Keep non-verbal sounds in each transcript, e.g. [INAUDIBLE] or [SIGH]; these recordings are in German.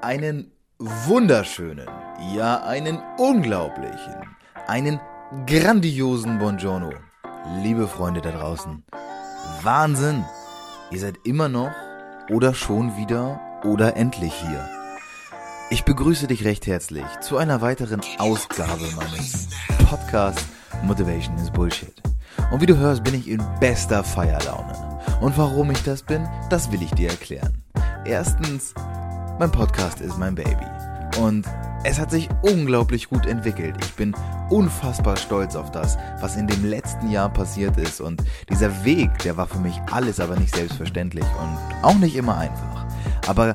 Einen wunderschönen, ja einen unglaublichen, einen grandiosen Buongiorno. Liebe Freunde da draußen. Wahnsinn! Ihr seid immer noch oder schon wieder oder endlich hier. Ich begrüße dich recht herzlich zu einer weiteren Ausgabe meines Podcasts Motivation is Bullshit. Und wie du hörst, bin ich in bester Feierlaune. Und warum ich das bin, das will ich dir erklären. Erstens, mein Podcast ist mein Baby. Und es hat sich unglaublich gut entwickelt. Ich bin unfassbar stolz auf das, was in dem letzten Jahr passiert ist. Und dieser Weg, der war für mich alles aber nicht selbstverständlich und auch nicht immer einfach. Aber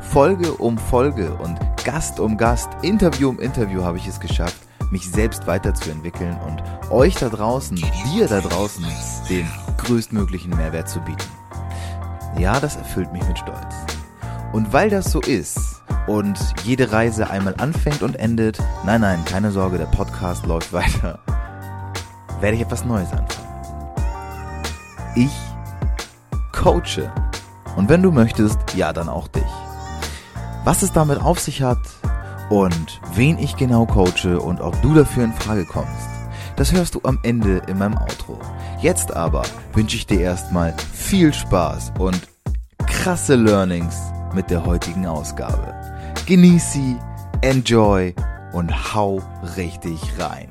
Folge um Folge und Gast um Gast, Interview um Interview habe ich es geschafft, mich selbst weiterzuentwickeln und euch da draußen, dir da draußen, den größtmöglichen Mehrwert zu bieten. Ja, das erfüllt mich mit Stolz. Und weil das so ist und jede Reise einmal anfängt und endet, nein, nein, keine Sorge, der Podcast läuft weiter, werde ich etwas Neues anfangen. Ich coache. Und wenn du möchtest, ja, dann auch dich. Was es damit auf sich hat und wen ich genau coache und ob du dafür in Frage kommst, das hörst du am Ende in meinem Outro. Jetzt aber wünsche ich dir erstmal viel Spaß und krasse Learnings mit der heutigen Ausgabe. Genieß sie, enjoy und hau richtig rein.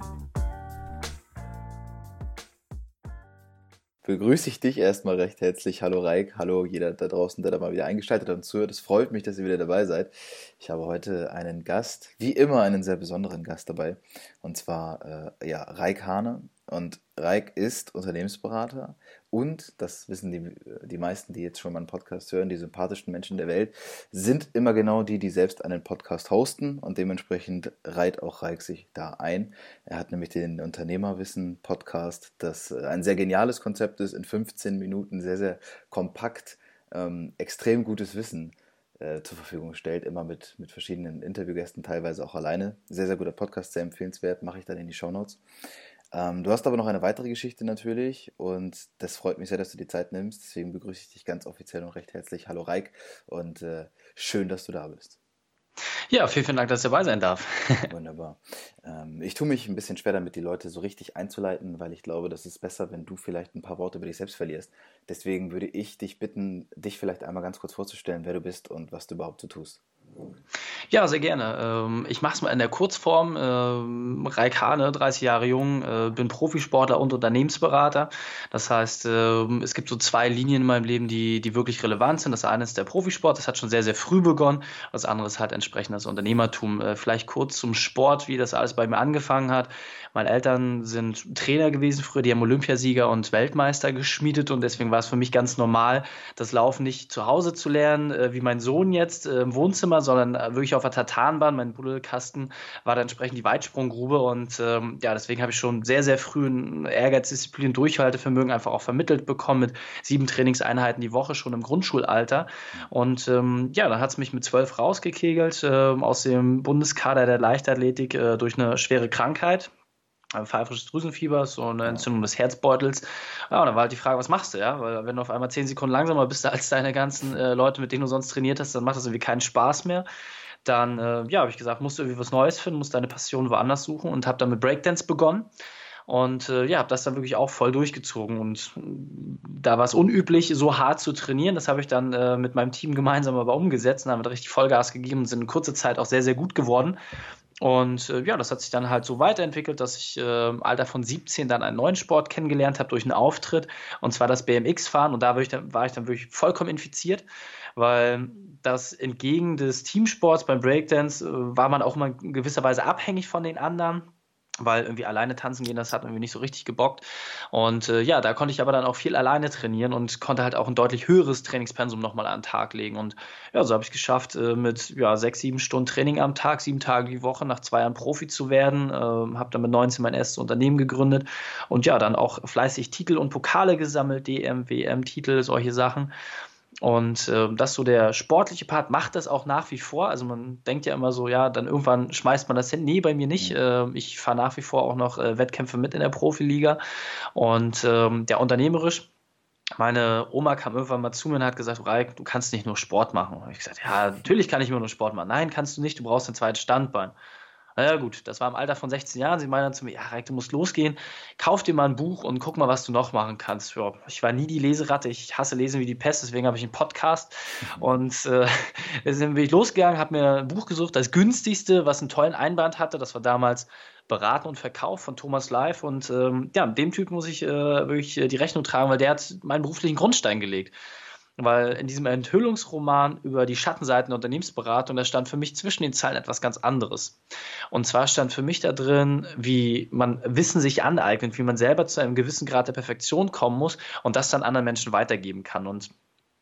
Begrüße ich dich erstmal recht herzlich. Hallo Reik, hallo jeder da draußen, der da mal wieder eingeschaltet hat und zuhört. Es freut mich, dass ihr wieder dabei seid. Ich habe heute einen Gast, wie immer einen sehr besonderen Gast dabei. Und zwar äh, ja, Reik Hane. Und Reik ist Unternehmensberater und, das wissen die, die meisten, die jetzt schon mal einen Podcast hören, die sympathischsten Menschen der Welt, sind immer genau die, die selbst einen Podcast hosten und dementsprechend reiht auch Reik sich da ein. Er hat nämlich den Unternehmerwissen-Podcast, das ein sehr geniales Konzept ist, in 15 Minuten sehr, sehr kompakt, ähm, extrem gutes Wissen äh, zur Verfügung stellt, immer mit, mit verschiedenen Interviewgästen, teilweise auch alleine. Sehr, sehr guter Podcast, sehr empfehlenswert, mache ich dann in die Show Notes. Ähm, du hast aber noch eine weitere Geschichte natürlich und das freut mich sehr, dass du die Zeit nimmst. Deswegen begrüße ich dich ganz offiziell und recht herzlich. Hallo Reik und äh, schön, dass du da bist. Ja, vielen, vielen Dank, dass ich dabei sein darf. [LAUGHS] Wunderbar. Ähm, ich tue mich ein bisschen schwer damit, die Leute so richtig einzuleiten, weil ich glaube, das ist besser, wenn du vielleicht ein paar Worte über dich selbst verlierst. Deswegen würde ich dich bitten, dich vielleicht einmal ganz kurz vorzustellen, wer du bist und was du überhaupt so tust. Ja, sehr gerne. Ähm, ich mache es mal in der Kurzform. Ähm, Raik Hane, 30 Jahre jung, äh, bin Profisportler und Unternehmensberater. Das heißt, ähm, es gibt so zwei Linien in meinem Leben, die, die wirklich relevant sind. Das eine ist der Profisport, das hat schon sehr, sehr früh begonnen. Das andere ist halt entsprechend das Unternehmertum. Äh, vielleicht kurz zum Sport, wie das alles bei mir angefangen hat. Meine Eltern sind Trainer gewesen früher, die haben Olympiasieger und Weltmeister geschmiedet und deswegen war es für mich ganz normal, das Laufen nicht zu Hause zu lernen, äh, wie mein Sohn jetzt im Wohnzimmer, sondern äh, wirklich auf der Tatanbahn. Mein Buddelkasten war dann entsprechend die Weitsprunggrube und ähm, ja, deswegen habe ich schon sehr, sehr früh ein Ehrgeiz, Disziplin, Durchhaltevermögen einfach auch vermittelt bekommen mit sieben Trainingseinheiten die Woche schon im Grundschulalter. Und ähm, ja, dann hat es mich mit zwölf rausgekegelt äh, aus dem Bundeskader der Leichtathletik äh, durch eine schwere Krankheit pfeifrisches Drüsenfieber, so eine Entzündung des Herzbeutels. Ja, und dann war halt die Frage, was machst du, ja? Weil wenn du auf einmal zehn Sekunden langsamer bist als deine ganzen äh, Leute, mit denen du sonst trainiert hast, dann macht das irgendwie keinen Spaß mehr. Dann, äh, ja, habe ich gesagt, musst du irgendwie was Neues finden, musst deine Passion woanders suchen und habe dann mit Breakdance begonnen. Und äh, ja, habe das dann wirklich auch voll durchgezogen. Und da war es unüblich, so hart zu trainieren. Das habe ich dann äh, mit meinem Team gemeinsam aber umgesetzt und haben richtig Vollgas gegeben und sind in kurzer Zeit auch sehr, sehr gut geworden. Und äh, ja, das hat sich dann halt so weiterentwickelt, dass ich äh, im Alter von 17 dann einen neuen Sport kennengelernt habe durch einen Auftritt, und zwar das BMX-Fahren. Und da war ich, dann, war ich dann wirklich vollkommen infiziert, weil das entgegen des Teamsports beim Breakdance äh, war man auch immer in gewisser Weise abhängig von den anderen weil irgendwie alleine tanzen gehen, das hat irgendwie nicht so richtig gebockt. Und äh, ja, da konnte ich aber dann auch viel alleine trainieren und konnte halt auch ein deutlich höheres Trainingspensum nochmal an den Tag legen. Und ja, so habe ich geschafft, äh, mit ja, sechs, sieben Stunden Training am Tag, sieben Tage die Woche, nach zwei Jahren Profi zu werden. Äh, habe dann mit 19 mein erstes Unternehmen gegründet und ja, dann auch fleißig Titel und Pokale gesammelt, DM, WM-Titel, solche Sachen. Und äh, das so der sportliche Part macht das auch nach wie vor. Also man denkt ja immer so, ja, dann irgendwann schmeißt man das hin. Nee, bei mir nicht. Äh, ich fahre nach wie vor auch noch äh, Wettkämpfe mit in der Profiliga. Und ähm, der unternehmerisch meine Oma kam irgendwann mal zu mir und hat gesagt, Reik, du kannst nicht nur Sport machen. Und ich gesagt, ja, natürlich kann ich immer nur Sport machen. Nein, kannst du nicht, du brauchst ein zweites Standbein. Naja, gut, das war im Alter von 16 Jahren. Sie meinen dann zu mir, ja, Reik, du musst losgehen, kauf dir mal ein Buch und guck mal, was du noch machen kannst. Ja, ich war nie die Leseratte, ich hasse Lesen wie die Pest, deswegen habe ich einen Podcast. Und äh, [LAUGHS] deswegen bin ich losgegangen, habe mir ein Buch gesucht, das günstigste, was einen tollen Einband hatte. Das war damals Beraten und Verkauf von Thomas Live. Und ähm, ja, dem Typ muss ich äh, wirklich äh, die Rechnung tragen, weil der hat meinen beruflichen Grundstein gelegt weil in diesem Enthüllungsroman über die Schattenseiten der Unternehmensberatung, da stand für mich zwischen den Zeilen etwas ganz anderes. Und zwar stand für mich da drin, wie man Wissen sich aneignet, wie man selber zu einem gewissen Grad der Perfektion kommen muss und das dann anderen Menschen weitergeben kann. Und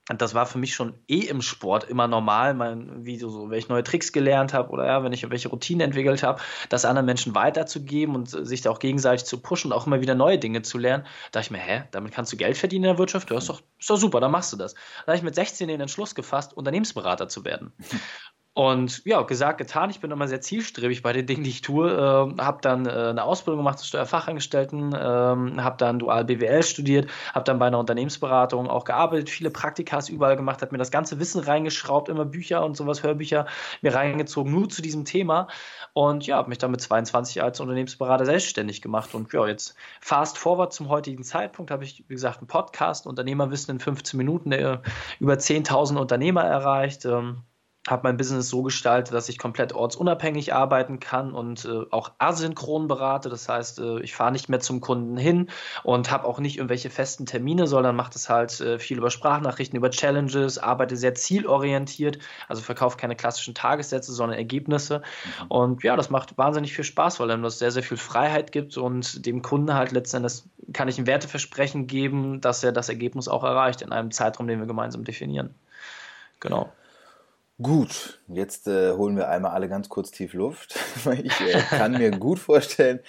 das war für mich schon eh im Sport immer normal, mein, wie so, wenn ich neue Tricks gelernt habe oder ja, wenn ich welche Routinen entwickelt habe, das anderen Menschen weiterzugeben und sich da auch gegenseitig zu pushen und auch immer wieder neue Dinge zu lernen. Da dachte ich mir, hä, damit kannst du Geld verdienen in der Wirtschaft? Ja, ist doch, ist doch super, dann machst du das. Da habe ich mit 16 den Entschluss gefasst, Unternehmensberater zu werden. Und ja, gesagt, getan. Ich bin immer sehr zielstrebig bei den Dingen, die ich tue. Äh, habe dann äh, eine Ausbildung gemacht zum Steuerfachangestellten, äh, habe dann dual BWL studiert, habe dann bei einer Unternehmensberatung auch gearbeitet, viele Praktikas überall gemacht, habe mir das ganze Wissen reingeschraubt, immer Bücher und sowas, Hörbücher mir reingezogen, nur zu diesem Thema. Und ja, habe mich dann mit 22 als Unternehmensberater selbstständig gemacht. Und ja, jetzt fast forward zum heutigen Zeitpunkt habe ich, wie gesagt, einen Podcast, Unternehmerwissen in 15 Minuten, der über 10.000 Unternehmer erreicht. Ähm, habe mein Business so gestaltet, dass ich komplett ortsunabhängig arbeiten kann und äh, auch asynchron berate. Das heißt, äh, ich fahre nicht mehr zum Kunden hin und habe auch nicht irgendwelche festen Termine, sondern mache das halt äh, viel über Sprachnachrichten, über Challenges, arbeite sehr zielorientiert, also verkaufe keine klassischen Tagessätze, sondern Ergebnisse. Mhm. Und ja, das macht wahnsinnig viel Spaß, weil einem das sehr, sehr viel Freiheit gibt und dem Kunden halt letztendlich kann ich ein Werteversprechen geben, dass er das Ergebnis auch erreicht in einem Zeitraum, den wir gemeinsam definieren. Genau. Gut, jetzt äh, holen wir einmal alle ganz kurz tief Luft. [LAUGHS] ich äh, kann mir gut vorstellen,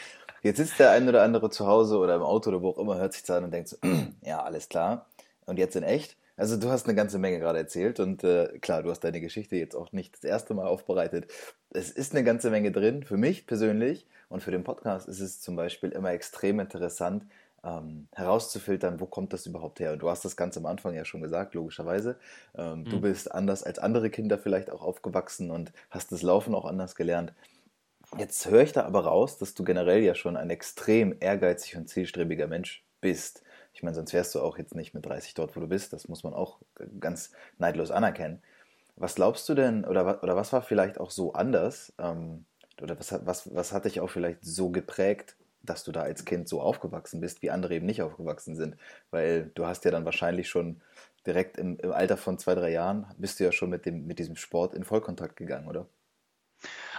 jetzt sitzt der ein oder andere zu Hause oder im Auto oder wo auch immer, hört sich das an und denkt so, [CLEARS THROAT] ja, alles klar. Und jetzt in echt? Also du hast eine ganze Menge gerade erzählt und äh, klar, du hast deine Geschichte jetzt auch nicht das erste Mal aufbereitet. Es ist eine ganze Menge drin, für mich persönlich und für den Podcast ist es zum Beispiel immer extrem interessant, ähm, herauszufiltern, wo kommt das überhaupt her. Und du hast das ganz am Anfang ja schon gesagt, logischerweise. Ähm, mhm. Du bist anders als andere Kinder vielleicht auch aufgewachsen und hast das Laufen auch anders gelernt. Jetzt höre ich da aber raus, dass du generell ja schon ein extrem ehrgeizig und zielstrebiger Mensch bist. Ich meine, sonst wärst du auch jetzt nicht mit 30 dort, wo du bist. Das muss man auch ganz neidlos anerkennen. Was glaubst du denn, oder, oder was war vielleicht auch so anders? Ähm, oder was, was, was hat dich auch vielleicht so geprägt, dass du da als Kind so aufgewachsen bist, wie andere eben nicht aufgewachsen sind. Weil du hast ja dann wahrscheinlich schon direkt im, im Alter von zwei, drei Jahren, bist du ja schon mit, dem, mit diesem Sport in Vollkontakt gegangen, oder?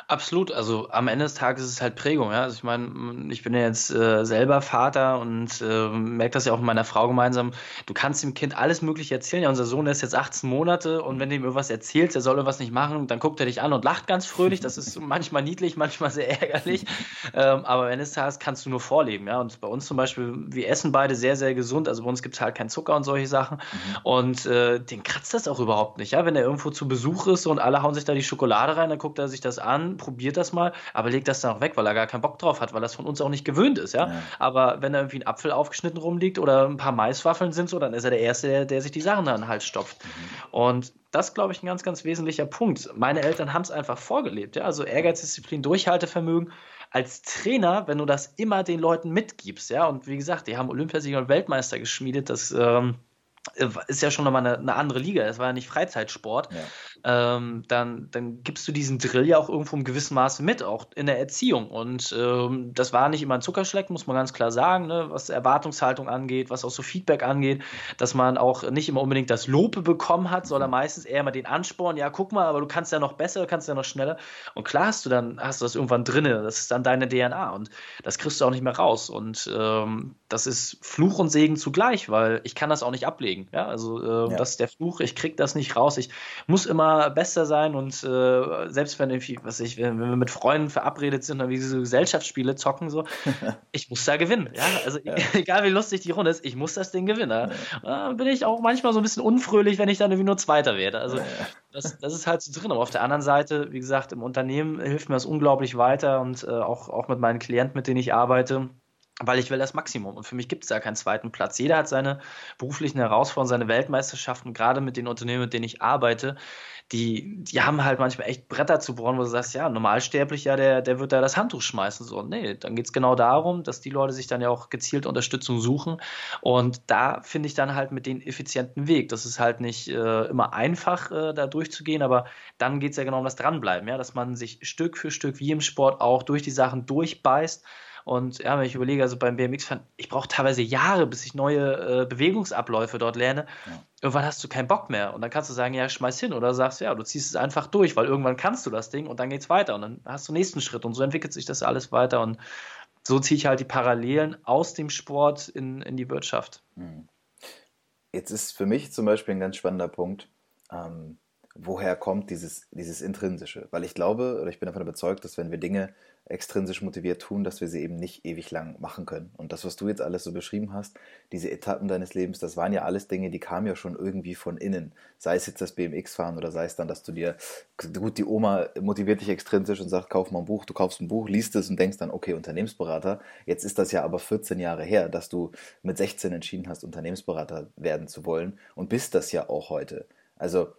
Absolut, also am Ende des Tages ist es halt Prägung, ja. Also ich meine, ich bin ja jetzt äh, selber Vater und äh, merke das ja auch mit meiner Frau gemeinsam. Du kannst dem Kind alles Mögliche erzählen. Ja, unser Sohn ist jetzt 18 Monate und wenn du ihm irgendwas erzählst, er soll irgendwas nicht machen, dann guckt er dich an und lacht ganz fröhlich. Das ist [LAUGHS] manchmal niedlich, manchmal sehr ärgerlich. Ähm, aber am Ende des Tages kannst du nur vorleben, ja. Und bei uns zum Beispiel, wir essen beide sehr, sehr gesund. Also bei uns gibt es halt keinen Zucker und solche Sachen. Mhm. Und äh, den kratzt das auch überhaupt nicht, ja. Wenn er irgendwo zu Besuch ist und alle hauen sich da die Schokolade rein, dann guckt er sich das an probiert das mal, aber legt das dann auch weg, weil er gar keinen Bock drauf hat, weil das von uns auch nicht gewöhnt ist, ja. ja. Aber wenn da irgendwie ein Apfel aufgeschnitten rumliegt oder ein paar Maiswaffeln sind so, dann ist er der Erste, der, der sich die Sachen an den Hals stopft. Mhm. Und das, glaube ich, ein ganz, ganz wesentlicher Punkt. Meine Eltern haben es einfach vorgelebt, ja. Also Ehrgeiz, Disziplin, Durchhaltevermögen. Als Trainer, wenn du das immer den Leuten mitgibst, ja, und wie gesagt, die haben Olympiasieger und Weltmeister geschmiedet, das ähm, ist ja schon nochmal eine, eine andere Liga, das war ja nicht Freizeitsport. Ja ähm, dann, dann gibst du diesen Drill ja auch irgendwo im gewissen Maße mit, auch in der Erziehung. Und ähm, das war nicht immer ein Zuckerschleck, muss man ganz klar sagen, ne? was Erwartungshaltung angeht, was auch so Feedback angeht, dass man auch nicht immer unbedingt das Lob bekommen hat, sondern meistens eher mal den Ansporn, ja, guck mal, aber du kannst ja noch besser, kannst ja noch schneller. Und klar hast du dann, hast du das irgendwann drinne, das ist dann deine DNA und das kriegst du auch nicht mehr raus. Und ähm, das ist Fluch und Segen zugleich, weil ich kann das auch nicht ablegen. Ja, also äh, ja. das ist der Fluch, ich krieg das nicht raus. Ich muss immer Bester sein und äh, selbst wenn irgendwie, was ich, wenn, wir mit Freunden verabredet sind oder wie so Gesellschaftsspiele zocken, so, [LAUGHS] ich muss da gewinnen. Ja? Also ja. [LAUGHS] egal wie lustig die Runde ist, ich muss das Ding gewinnen. Ja. Da bin ich auch manchmal so ein bisschen unfröhlich, wenn ich dann irgendwie nur Zweiter werde. Also das, das ist halt so drin. Aber auf der anderen Seite, wie gesagt, im Unternehmen hilft mir das unglaublich weiter und äh, auch, auch mit meinen Klienten, mit denen ich arbeite weil ich will das Maximum. Und für mich gibt es da keinen zweiten Platz. Jeder hat seine beruflichen Herausforderungen, seine Weltmeisterschaften, gerade mit den Unternehmen, mit denen ich arbeite, die, die haben halt manchmal echt Bretter zu bohren, wo du sagst, ja, normalsterblicher, der, der wird da das Handtuch schmeißen. So, nee, dann geht es genau darum, dass die Leute sich dann ja auch gezielt Unterstützung suchen. Und da finde ich dann halt mit den effizienten Weg. Das ist halt nicht äh, immer einfach, äh, da durchzugehen, aber dann geht es ja genau um das Dranbleiben, ja, dass man sich Stück für Stück, wie im Sport auch, durch die Sachen durchbeißt und ja, wenn ich überlege, also beim BMX-Fahren, ich brauche teilweise Jahre, bis ich neue äh, Bewegungsabläufe dort lerne. Ja. Irgendwann hast du keinen Bock mehr. Und dann kannst du sagen, ja, schmeiß hin. Oder sagst, ja, du ziehst es einfach durch, weil irgendwann kannst du das Ding und dann geht's weiter. Und dann hast du den nächsten Schritt. Und so entwickelt sich das alles weiter. Und so ziehe ich halt die Parallelen aus dem Sport in, in die Wirtschaft. Hm. Jetzt ist für mich zum Beispiel ein ganz spannender Punkt. Ähm, woher kommt dieses, dieses Intrinsische? Weil ich glaube, oder ich bin davon überzeugt, dass wenn wir Dinge extrinsisch motiviert tun, dass wir sie eben nicht ewig lang machen können. Und das, was du jetzt alles so beschrieben hast, diese Etappen deines Lebens, das waren ja alles Dinge, die kamen ja schon irgendwie von innen. Sei es jetzt das BMX-Fahren oder sei es dann, dass du dir, gut, die Oma motiviert dich extrinsisch und sagt, kauf mal ein Buch, du kaufst ein Buch, liest es und denkst dann, okay, Unternehmensberater. Jetzt ist das ja aber 14 Jahre her, dass du mit 16 entschieden hast, Unternehmensberater werden zu wollen und bist das ja auch heute. Also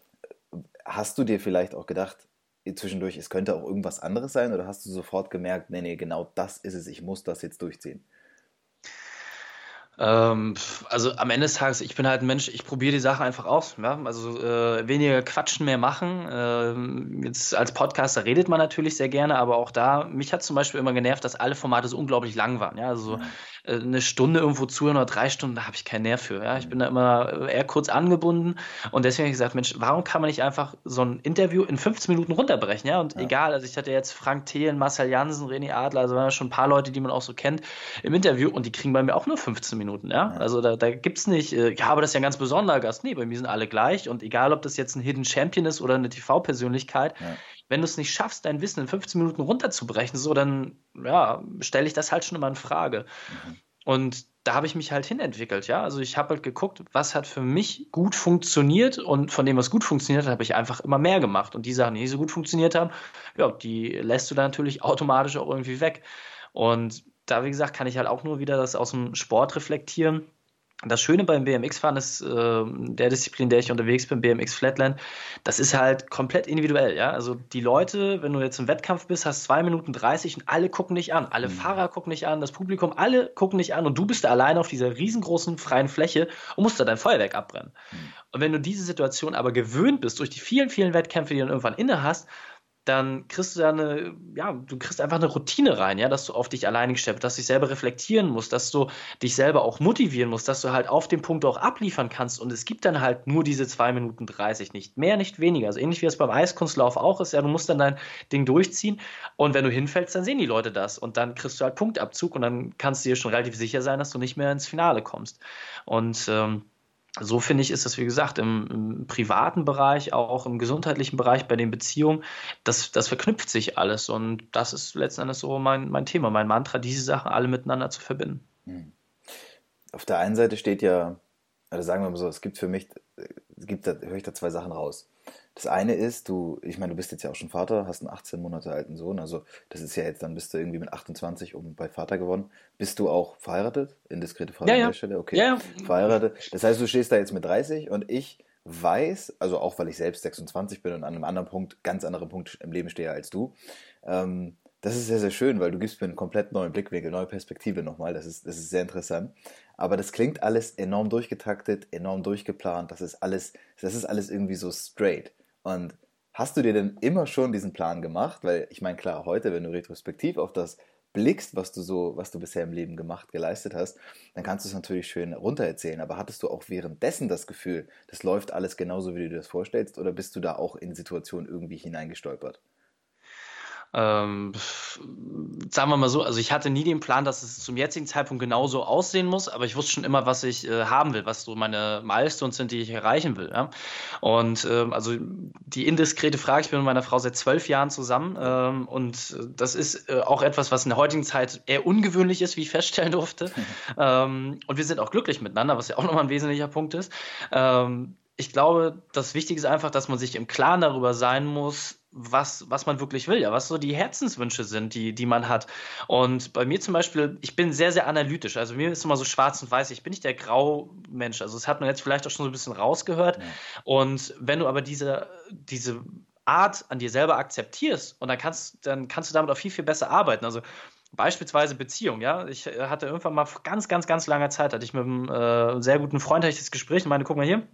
hast du dir vielleicht auch gedacht, zwischendurch, es könnte auch irgendwas anderes sein oder hast du sofort gemerkt, nee, nee, genau das ist es, ich muss das jetzt durchziehen? Ähm, also am Ende des Tages, ich bin halt ein Mensch, ich probiere die Sache einfach aus. Ja? Also äh, weniger quatschen, mehr machen. Ähm, jetzt als Podcaster redet man natürlich sehr gerne, aber auch da, mich hat zum Beispiel immer genervt, dass alle Formate so unglaublich lang waren. Ja? Also ja. Eine Stunde irgendwo zuhören oder drei Stunden, da habe ich keinen Nerv für. Ja? Ich bin da immer eher kurz angebunden und deswegen habe ich gesagt, Mensch, warum kann man nicht einfach so ein Interview in 15 Minuten runterbrechen? Ja? Und ja. egal, also ich hatte jetzt Frank Thelen, Marcel Jansen, René Adler, also waren ja schon ein paar Leute, die man auch so kennt im Interview und die kriegen bei mir auch nur 15 Minuten. Ja? Also da, da gibt es nicht, äh, ja, aber das ist ja ein ganz besonderer Gast. Nee, bei mir sind alle gleich und egal, ob das jetzt ein Hidden Champion ist oder eine TV-Persönlichkeit, ja wenn du es nicht schaffst, dein Wissen in 15 Minuten runterzubrechen, so, dann ja, stelle ich das halt schon immer in Frage. Mhm. Und da habe ich mich halt hinentwickelt, ja. Also ich habe halt geguckt, was hat für mich gut funktioniert und von dem, was gut funktioniert, habe ich einfach immer mehr gemacht. Und die Sachen, die nicht so gut funktioniert haben, ja, die lässt du dann natürlich automatisch auch irgendwie weg. Und da, wie gesagt, kann ich halt auch nur wieder das aus dem Sport reflektieren das Schöne beim BMX-Fahren ist, äh, der Disziplin, der ich unterwegs bin, BMX Flatland, das ist halt komplett individuell, ja. Also die Leute, wenn du jetzt im Wettkampf bist, hast zwei Minuten 30 und alle gucken dich an. Alle mhm. Fahrer gucken dich an, das Publikum, alle gucken dich an und du bist da alleine auf dieser riesengroßen freien Fläche und musst da dein Feuerwerk abbrennen. Mhm. Und wenn du diese Situation aber gewöhnt bist durch die vielen, vielen Wettkämpfe, die du dann irgendwann inne hast, dann kriegst du da eine, ja, du kriegst einfach eine Routine rein, ja, dass du auf dich alleine gestellt dass du dich selber reflektieren musst, dass du dich selber auch motivieren musst, dass du halt auf dem Punkt auch abliefern kannst. Und es gibt dann halt nur diese 2 Minuten 30, nicht mehr, nicht weniger. Also ähnlich wie es beim Eiskunstlauf auch ist, ja, du musst dann dein Ding durchziehen und wenn du hinfällst, dann sehen die Leute das und dann kriegst du halt Punktabzug und dann kannst du dir schon relativ sicher sein, dass du nicht mehr ins Finale kommst. Und ähm, so finde ich, ist das, wie gesagt, im, im, privaten Bereich, auch im gesundheitlichen Bereich, bei den Beziehungen, das, das verknüpft sich alles. Und das ist letzten Endes so mein, mein Thema, mein Mantra, diese Sachen alle miteinander zu verbinden. Hm. Auf der einen Seite steht ja, oder sagen wir mal so, es gibt für mich, es gibt höre ich da zwei Sachen raus. Das eine ist, du, ich meine, du bist jetzt ja auch schon Vater, hast einen 18 Monate alten Sohn, also das ist ja jetzt, dann bist du irgendwie mit 28 um bei Vater geworden. Bist du auch verheiratet? Indiskrete Frage ja, ja. an der Stelle? Okay. Ja, ja. Verheiratet. Das heißt, du stehst da jetzt mit 30 und ich weiß, also auch weil ich selbst 26 bin und an einem anderen Punkt, ganz anderen Punkt im Leben stehe als du, ähm, das ist sehr, sehr schön, weil du gibst mir einen komplett neuen Blickwinkel, neue Perspektive nochmal. Das ist, das ist sehr interessant. Aber das klingt alles enorm durchgetaktet, enorm durchgeplant. Das ist alles, das ist alles irgendwie so straight. Und hast du dir denn immer schon diesen Plan gemacht? Weil ich meine, klar, heute, wenn du retrospektiv auf das blickst, was du so, was du bisher im Leben gemacht, geleistet hast, dann kannst du es natürlich schön runtererzählen. Aber hattest du auch währenddessen das Gefühl, das läuft alles genauso, wie du dir das vorstellst, oder bist du da auch in Situationen irgendwie hineingestolpert? Ähm, sagen wir mal so, also ich hatte nie den Plan, dass es zum jetzigen Zeitpunkt genauso aussehen muss, aber ich wusste schon immer, was ich äh, haben will, was so meine Milestones sind, die ich erreichen will. Ja? Und ähm, also die indiskrete Frage, ich bin mit meiner Frau seit zwölf Jahren zusammen ähm, und das ist äh, auch etwas, was in der heutigen Zeit eher ungewöhnlich ist, wie ich feststellen durfte. [LAUGHS] ähm, und wir sind auch glücklich miteinander, was ja auch nochmal ein wesentlicher Punkt ist. Ähm, ich glaube, das Wichtige ist einfach, dass man sich im Klaren darüber sein muss, was, was man wirklich will, ja, was so die Herzenswünsche sind, die, die man hat. Und bei mir zum Beispiel, ich bin sehr, sehr analytisch. Also mir ist immer so schwarz und weiß. Ich bin nicht der Graumensch. Also das hat man jetzt vielleicht auch schon so ein bisschen rausgehört. Ja. Und wenn du aber diese, diese Art an dir selber akzeptierst und dann kannst, dann kannst du damit auch viel, viel besser arbeiten. Also Beispielsweise Beziehung, ja. Ich äh, hatte irgendwann mal vor ganz, ganz, ganz langer Zeit, hatte ich mit einem äh, sehr guten Freund ich das Gespräch und meine, guck mal hier,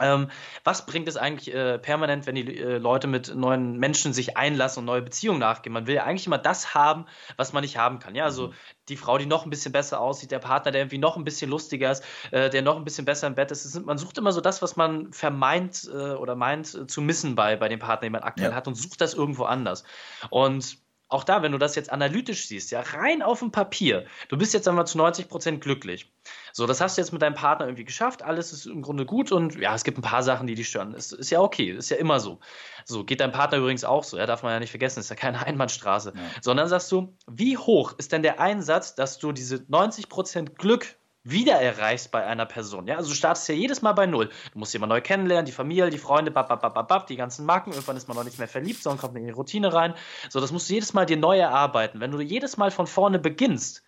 ähm, was bringt es eigentlich äh, permanent, wenn die äh, Leute mit neuen Menschen sich einlassen und neue Beziehungen nachgehen? Man will ja eigentlich immer das haben, was man nicht haben kann. Ja, also mhm. die Frau, die noch ein bisschen besser aussieht, der Partner, der irgendwie noch ein bisschen lustiger ist, äh, der noch ein bisschen besser im Bett ist. ist. Man sucht immer so das, was man vermeint äh, oder meint äh, zu missen bei, bei dem Partner, den man aktuell ja. hat und sucht das irgendwo anders. Und auch da, wenn du das jetzt analytisch siehst, ja, rein auf dem Papier, du bist jetzt einmal zu 90 Prozent glücklich. So, das hast du jetzt mit deinem Partner irgendwie geschafft, alles ist im Grunde gut und ja, es gibt ein paar Sachen, die dich stören. Ist, ist ja okay, ist ja immer so. So, geht dein Partner übrigens auch so, ja, darf man ja nicht vergessen, ist ja keine [LAUGHS] Einbahnstraße. Ja. Sondern sagst du, wie hoch ist denn der Einsatz, dass du diese 90 Prozent Glück wieder erreichst bei einer Person. Ja, also du startest ja jedes Mal bei Null. Du musst jemanden neu kennenlernen, die Familie, die Freunde, bap, bap, bap, bap, die ganzen Marken. Irgendwann ist man noch nicht mehr verliebt, sondern kommt in die Routine rein. So, das musst du jedes Mal dir neu erarbeiten. Wenn du jedes Mal von vorne beginnst,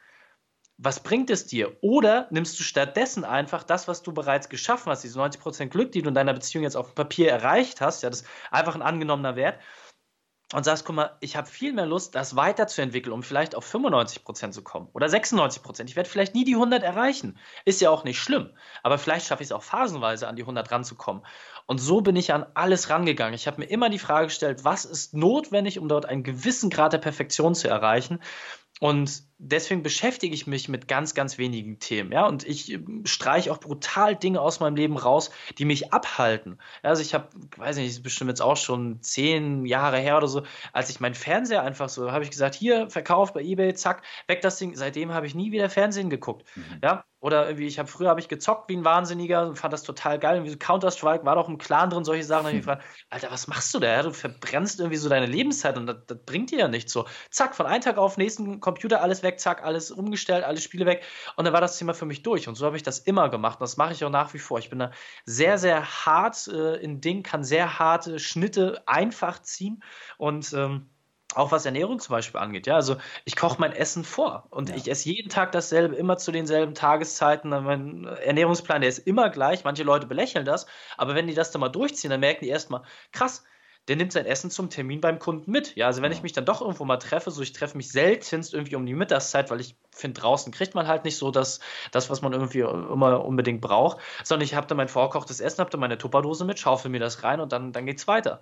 was bringt es dir? Oder nimmst du stattdessen einfach das, was du bereits geschaffen hast, diese 90% Glück, die du in deiner Beziehung jetzt auf dem Papier erreicht hast, ja, das ist einfach ein angenommener Wert, und sagst, guck mal, ich habe viel mehr Lust, das weiterzuentwickeln, um vielleicht auf 95% zu kommen oder 96%. Ich werde vielleicht nie die 100 erreichen. Ist ja auch nicht schlimm. Aber vielleicht schaffe ich es auch phasenweise an die 100 ranzukommen. Und so bin ich an alles rangegangen. Ich habe mir immer die Frage gestellt, was ist notwendig, um dort einen gewissen Grad der Perfektion zu erreichen? Und deswegen beschäftige ich mich mit ganz, ganz wenigen Themen. Ja, und ich ähm, streiche auch brutal Dinge aus meinem Leben raus, die mich abhalten. Also ich habe, weiß nicht, ist bestimmt jetzt auch schon zehn Jahre her oder so, als ich meinen Fernseher einfach so, habe ich gesagt, hier, verkauft bei Ebay, zack, weg das Ding. Seitdem habe ich nie wieder Fernsehen geguckt. Mhm. Ja, oder irgendwie, ich habe früher habe ich gezockt wie ein Wahnsinniger und fand das total geil. Irgendwie so Counter-Strike war doch im Clan drin, solche Sachen. Habe ich hm. gefragt, Alter, was machst du da? Ja, du verbrennst irgendwie so deine Lebenszeit und das, das, bringt dir ja nichts so. Zack, von einem Tag auf nächsten Computer alles weg, zack, alles umgestellt, alle Spiele weg. Und dann war das Thema für mich durch. Und so habe ich das immer gemacht. Und das mache ich auch nach wie vor. Ich bin da sehr, sehr hart äh, in Ding, kann sehr harte Schnitte einfach ziehen und ähm, auch was Ernährung zum Beispiel angeht, ja, also ich koche mein Essen vor und ja. ich esse jeden Tag dasselbe, immer zu denselben Tageszeiten. Mein Ernährungsplan, der ist immer gleich. Manche Leute belächeln das, aber wenn die das dann mal durchziehen, dann merken die erstmal, krass, der nimmt sein Essen zum Termin beim Kunden mit. Ja, also wenn ja. ich mich dann doch irgendwo mal treffe, so ich treffe mich seltenst irgendwie um die Mittagszeit, weil ich finde, draußen kriegt man halt nicht so das, das, was man irgendwie immer unbedingt braucht, sondern ich habe dann mein vorkochtes Essen, habe dann meine Tupperdose mit, schaufel mir das rein und dann, dann geht's weiter.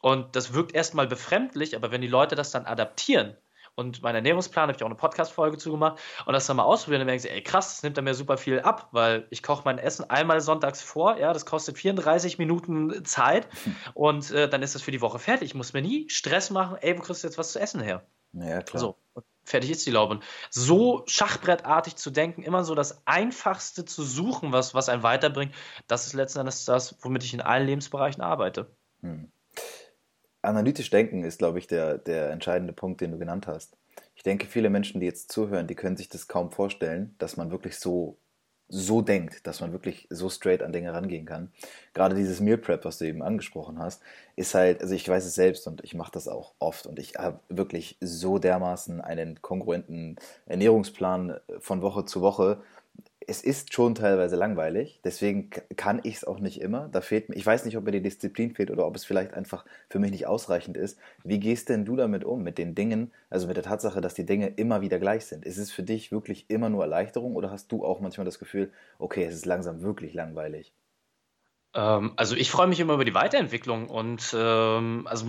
Und das wirkt erstmal befremdlich, aber wenn die Leute das dann adaptieren, und mein Ernährungsplan habe ich auch eine Podcast-Folge zugemacht und das dann mal ausprobieren, dann merken sie, ey krass, das nimmt dann mir super viel ab, weil ich koche mein Essen einmal sonntags vor, ja, das kostet 34 Minuten Zeit [LAUGHS] und äh, dann ist das für die Woche fertig. Ich muss mir nie Stress machen, ey, wo kriegst du jetzt was zu essen her? Ja, klar. So, fertig ist die Laube. Und so schachbrettartig zu denken, immer so das Einfachste zu suchen, was, was einen weiterbringt, das ist letzten Endes das, womit ich in allen Lebensbereichen arbeite. Hm analytisch denken ist, glaube ich, der, der entscheidende Punkt, den du genannt hast. Ich denke, viele Menschen, die jetzt zuhören, die können sich das kaum vorstellen, dass man wirklich so, so denkt, dass man wirklich so straight an Dinge rangehen kann. Gerade dieses Meal Prep, was du eben angesprochen hast, ist halt, also ich weiß es selbst und ich mache das auch oft und ich habe wirklich so dermaßen einen kongruenten Ernährungsplan von Woche zu Woche, es ist schon teilweise langweilig, deswegen kann ich es auch nicht immer. Da fehlt mir, ich weiß nicht, ob mir die Disziplin fehlt oder ob es vielleicht einfach für mich nicht ausreichend ist. Wie gehst denn du damit um, mit den Dingen, also mit der Tatsache, dass die Dinge immer wieder gleich sind? Ist es für dich wirklich immer nur Erleichterung oder hast du auch manchmal das Gefühl, okay, es ist langsam wirklich langweilig? Ähm, also ich freue mich immer über die Weiterentwicklung und ähm, also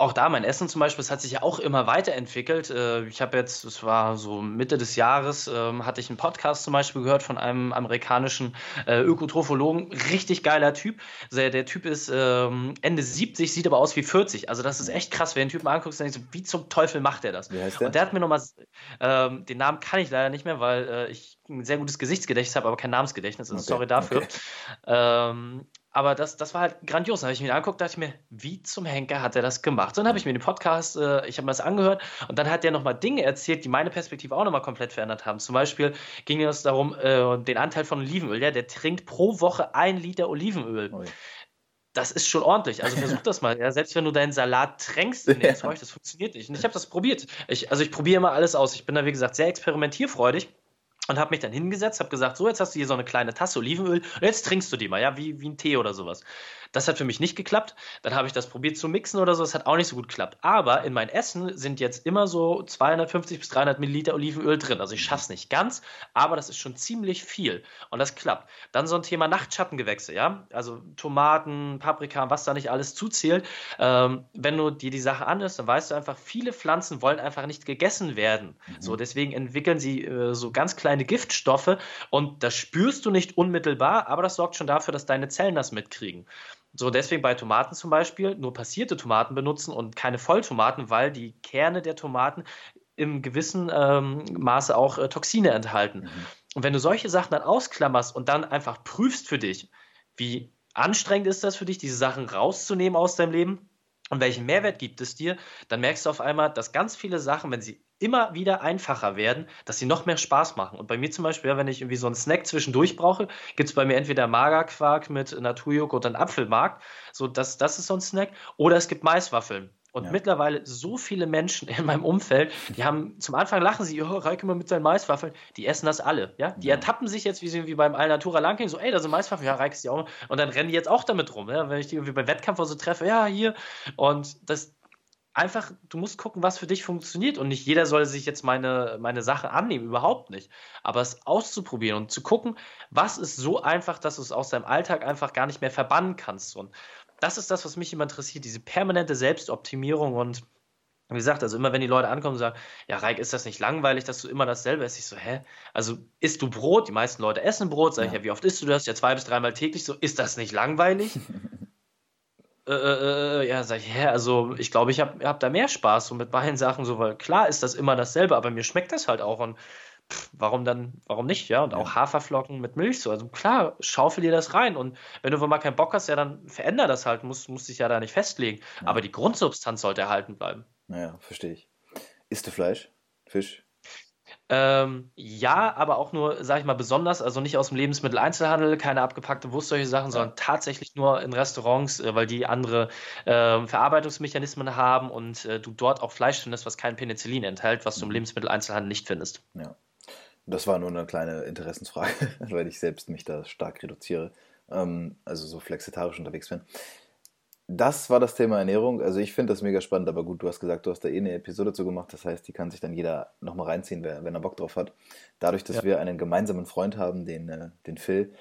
auch da mein Essen zum Beispiel, es hat sich ja auch immer weiterentwickelt. Äh, ich habe jetzt, es war so Mitte des Jahres, ähm, hatte ich einen Podcast zum Beispiel gehört von einem amerikanischen äh, Ökotrophologen. Richtig geiler Typ. Der Typ ist ähm, Ende 70, sieht aber aus wie 40. Also das ist echt krass, wenn du den Typen anguckst, dann denkst du, wie zum Teufel macht der das? Wie heißt der? Und der hat mir nochmal, ähm, den Namen kann ich leider nicht mehr, weil äh, ich ein sehr gutes Gesichtsgedächtnis habe, aber kein Namensgedächtnis. Also okay. Sorry dafür. Okay. Ähm, aber das, das war halt grandios. Da habe ich mir angeguckt, dachte ich mir, wie zum Henker hat er das gemacht? Dann habe ich mir den Podcast, äh, ich habe mir das angehört und dann hat er nochmal Dinge erzählt, die meine Perspektive auch nochmal komplett verändert haben. Zum Beispiel ging es darum, äh, den Anteil von Olivenöl. Ja, der trinkt pro Woche ein Liter Olivenöl. Ui. das ist schon ordentlich. Also versuch [LAUGHS] das mal. Ja, selbst wenn du deinen Salat tränkst in dem Zeug, das funktioniert nicht. Und ich habe das probiert. Ich, also ich probiere immer alles aus. Ich bin da, wie gesagt, sehr experimentierfreudig und habe mich dann hingesetzt, habe gesagt, so, jetzt hast du hier so eine kleine Tasse Olivenöl und jetzt trinkst du die mal, ja, wie, wie ein Tee oder sowas. Das hat für mich nicht geklappt. Dann habe ich das probiert zu mixen oder so. Das hat auch nicht so gut geklappt. Aber in mein Essen sind jetzt immer so 250 bis 300 Milliliter Olivenöl drin. Also ich schaffe es nicht ganz, aber das ist schon ziemlich viel. Und das klappt. Dann so ein Thema Nachtschattengewächse, ja. Also Tomaten, Paprika, was da nicht alles zuzählt. Ähm, wenn du dir die Sache anhörst, dann weißt du einfach, viele Pflanzen wollen einfach nicht gegessen werden. Mhm. So, deswegen entwickeln sie äh, so ganz kleine Giftstoffe und das spürst du nicht unmittelbar, aber das sorgt schon dafür, dass deine Zellen das mitkriegen. So, deswegen bei Tomaten zum Beispiel nur passierte Tomaten benutzen und keine Volltomaten, weil die Kerne der Tomaten im gewissen ähm, Maße auch äh, Toxine enthalten. Mhm. Und wenn du solche Sachen dann ausklammerst und dann einfach prüfst für dich, wie anstrengend ist das für dich, diese Sachen rauszunehmen aus deinem Leben und welchen Mehrwert gibt es dir, dann merkst du auf einmal, dass ganz viele Sachen, wenn sie immer wieder einfacher werden, dass sie noch mehr Spaß machen. Und bei mir zum Beispiel, wenn ich irgendwie so einen Snack zwischendurch brauche, gibt es bei mir entweder Magerquark mit Naturjoghurt und Apfelmark, so das, das ist so ein Snack, oder es gibt Maiswaffeln. Und ja. mittlerweile so viele Menschen [LAUGHS] in meinem Umfeld, die haben zum Anfang lachen sie, oh, Reike mal mit seinen Maiswaffeln, die essen das alle, ja. Die ja. ertappen sich jetzt, wie wie beim Alnatura Langking, so, ey, da sind Maiswaffeln, ja, Reike ist die auch. Und dann rennen die jetzt auch damit rum, ja? wenn ich die irgendwie beim Wettkampf oder so treffe, ja, hier. Und das, einfach, du musst gucken, was für dich funktioniert und nicht jeder soll sich jetzt meine, meine Sache annehmen, überhaupt nicht. Aber es auszuprobieren und zu gucken, was ist so einfach, dass du es aus deinem Alltag einfach gar nicht mehr verbannen kannst. Und das ist das, was mich immer interessiert, diese permanente Selbstoptimierung und wie gesagt, also immer wenn die Leute ankommen und sagen, ja, Reik, ist das nicht langweilig, dass du immer dasselbe isst? Ich so, hä? Also isst du Brot? Die meisten Leute essen Brot. Sag ich, ja, wie oft isst du das? Ja, zwei bis dreimal täglich. So, ist das nicht langweilig? [LAUGHS] Äh, äh, äh, ja, sag ich, hä, also ich glaube, ich habe hab da mehr Spaß so mit beiden Sachen, so, weil klar ist das immer dasselbe, aber mir schmeckt das halt auch und warum dann, warum nicht, ja? Und auch Haferflocken mit Milch so. Also klar, schaufel dir das rein und wenn du mal keinen Bock hast, ja, dann veränder das halt, musst, musst dich ja da nicht festlegen. Ja. Aber die Grundsubstanz sollte erhalten bleiben. Naja, verstehe ich. Isst du Fleisch? Fisch? Ähm, ja, aber auch nur, sag ich mal, besonders, also nicht aus dem Lebensmitteleinzelhandel, keine abgepackte Wurst, solche Sachen, sondern tatsächlich nur in Restaurants, äh, weil die andere äh, Verarbeitungsmechanismen haben und äh, du dort auch Fleisch findest, was kein Penicillin enthält, was du im mhm. Lebensmitteleinzelhandel nicht findest. Ja. Das war nur eine kleine Interessensfrage, [LAUGHS] weil ich selbst mich da stark reduziere, ähm, also so flexitarisch unterwegs bin das war das Thema Ernährung. Also ich finde das mega spannend, aber gut, du hast gesagt, du hast da eh eine Episode zu gemacht. Das heißt, die kann sich dann jeder nochmal reinziehen, wenn er Bock drauf hat. Dadurch, dass ja. wir einen gemeinsamen Freund haben, den, äh, den Phil,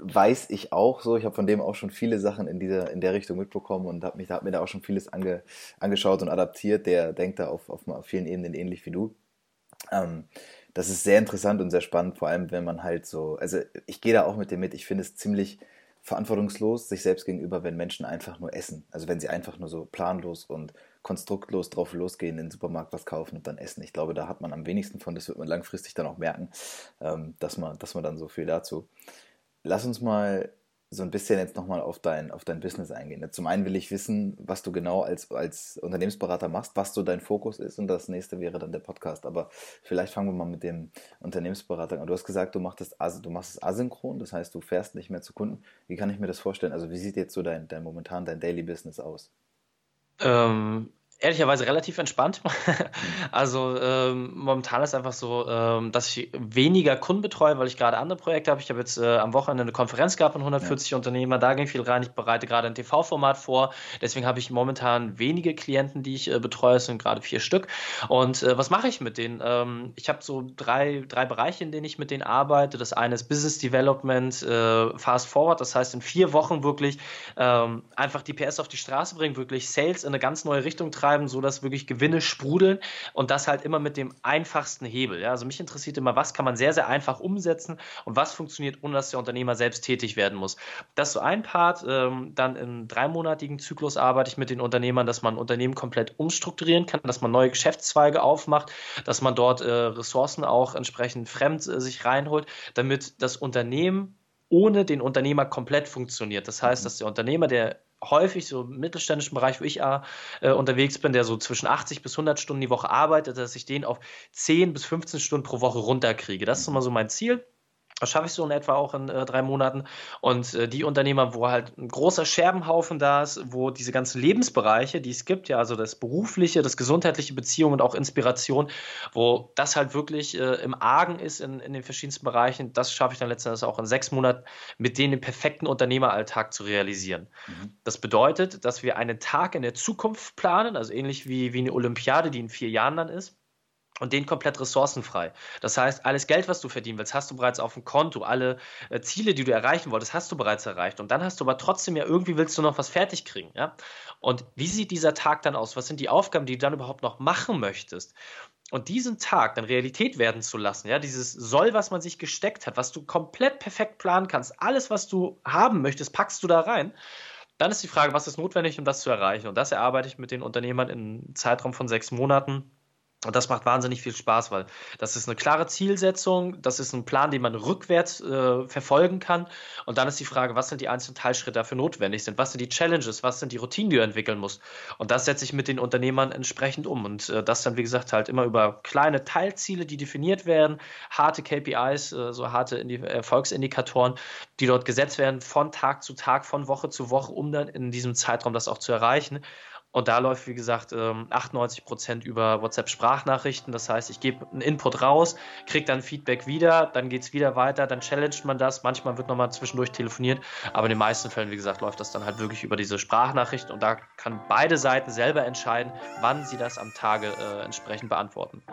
weiß ich auch so. Ich habe von dem auch schon viele Sachen in dieser in der Richtung mitbekommen und habe mich hab mir da auch schon vieles ange, angeschaut und adaptiert. Der denkt da auf, auf, auf vielen Ebenen ähnlich wie du. Ähm, das ist sehr interessant und sehr spannend, vor allem wenn man halt so, also ich gehe da auch mit dem mit. Ich finde es ziemlich verantwortungslos sich selbst gegenüber, wenn Menschen einfach nur essen. Also wenn sie einfach nur so planlos und konstruktlos drauf losgehen, in den Supermarkt was kaufen und dann essen. Ich glaube, da hat man am wenigsten von. Das wird man langfristig dann auch merken, ähm, dass, man, dass man dann so viel dazu. Lass uns mal so ein bisschen jetzt nochmal auf dein, auf dein Business eingehen. Zum einen will ich wissen, was du genau als, als Unternehmensberater machst, was so dein Fokus ist und das nächste wäre dann der Podcast. Aber vielleicht fangen wir mal mit dem Unternehmensberater an. Du hast gesagt, du machst es, du es asynchron, das heißt, du fährst nicht mehr zu Kunden. Wie kann ich mir das vorstellen? Also wie sieht jetzt so dein, dein momentan dein Daily Business aus? Ähm, ehrlicherweise relativ entspannt. [LAUGHS] also ähm, momentan ist einfach so, ähm, dass ich weniger Kunden betreue, weil ich gerade andere Projekte habe. Ich habe jetzt äh, am Wochenende eine Konferenz gehabt mit 140 ja. Unternehmer, da ging viel rein. Ich bereite gerade ein TV-Format vor. Deswegen habe ich momentan wenige Klienten, die ich äh, betreue. Es sind gerade vier Stück. Und äh, was mache ich mit denen? Ähm, ich habe so drei, drei Bereiche, in denen ich mit denen arbeite. Das eine ist Business Development, äh, Fast Forward. Das heißt, in vier Wochen wirklich ähm, einfach die PS auf die Straße bringen, wirklich Sales in eine ganz neue Richtung treiben betreiben, so dass wirklich Gewinne sprudeln und das halt immer mit dem einfachsten Hebel. Ja? Also mich interessiert immer, was kann man sehr, sehr einfach umsetzen und was funktioniert, ohne dass der Unternehmer selbst tätig werden muss. Das ist so ein Part. Ähm, dann im dreimonatigen Zyklus arbeite ich mit den Unternehmern, dass man ein Unternehmen komplett umstrukturieren kann, dass man neue Geschäftszweige aufmacht, dass man dort äh, Ressourcen auch entsprechend fremd äh, sich reinholt, damit das Unternehmen ohne den Unternehmer komplett funktioniert. Das heißt, dass der Unternehmer, der häufig so im mittelständischen Bereich, wo ich äh, unterwegs bin, der so zwischen 80 bis 100 Stunden die Woche arbeitet, dass ich den auf 10 bis 15 Stunden pro Woche runterkriege. Das ist immer so mein Ziel. Das schaffe ich so in etwa auch in äh, drei Monaten. Und äh, die Unternehmer, wo halt ein großer Scherbenhaufen da ist, wo diese ganzen Lebensbereiche, die es gibt, ja, also das berufliche, das gesundheitliche Beziehungen und auch Inspiration, wo das halt wirklich äh, im Argen ist in, in den verschiedensten Bereichen, das schaffe ich dann letztendlich auch in sechs Monaten, mit denen den perfekten Unternehmeralltag zu realisieren. Mhm. Das bedeutet, dass wir einen Tag in der Zukunft planen, also ähnlich wie, wie eine Olympiade, die in vier Jahren dann ist und den komplett ressourcenfrei. Das heißt, alles Geld, was du verdienen willst, hast du bereits auf dem Konto. Alle äh, Ziele, die du erreichen wolltest, hast du bereits erreicht. Und dann hast du aber trotzdem ja irgendwie willst du noch was fertig kriegen. Ja? Und wie sieht dieser Tag dann aus? Was sind die Aufgaben, die du dann überhaupt noch machen möchtest? Und diesen Tag dann Realität werden zu lassen, ja, dieses Soll, was man sich gesteckt hat, was du komplett perfekt planen kannst, alles, was du haben möchtest, packst du da rein. Dann ist die Frage, was ist notwendig, um das zu erreichen? Und das erarbeite ich mit den Unternehmern in einem Zeitraum von sechs Monaten und das macht wahnsinnig viel Spaß, weil das ist eine klare Zielsetzung, das ist ein Plan, den man rückwärts äh, verfolgen kann. Und dann ist die Frage, was sind die einzelnen Teilschritte dafür notwendig sind? Was sind die Challenges? Was sind die Routinen, die du entwickeln musst? Und das setze ich mit den Unternehmern entsprechend um. Und äh, das dann, wie gesagt, halt immer über kleine Teilziele, die definiert werden, harte KPIs, äh, so harte Indi Erfolgsindikatoren, die dort gesetzt werden von Tag zu Tag, von Woche zu Woche, um dann in diesem Zeitraum das auch zu erreichen. Und da läuft, wie gesagt, 98 ähm, Prozent über WhatsApp-Sprachnachrichten. Das heißt, ich gebe einen Input raus, kriege dann Feedback wieder, dann geht es wieder weiter, dann challenged man das. Manchmal wird nochmal zwischendurch telefoniert, aber in den meisten Fällen, wie gesagt, läuft das dann halt wirklich über diese Sprachnachrichten und da kann beide Seiten selber entscheiden, wann sie das am Tage äh, entsprechend beantworten.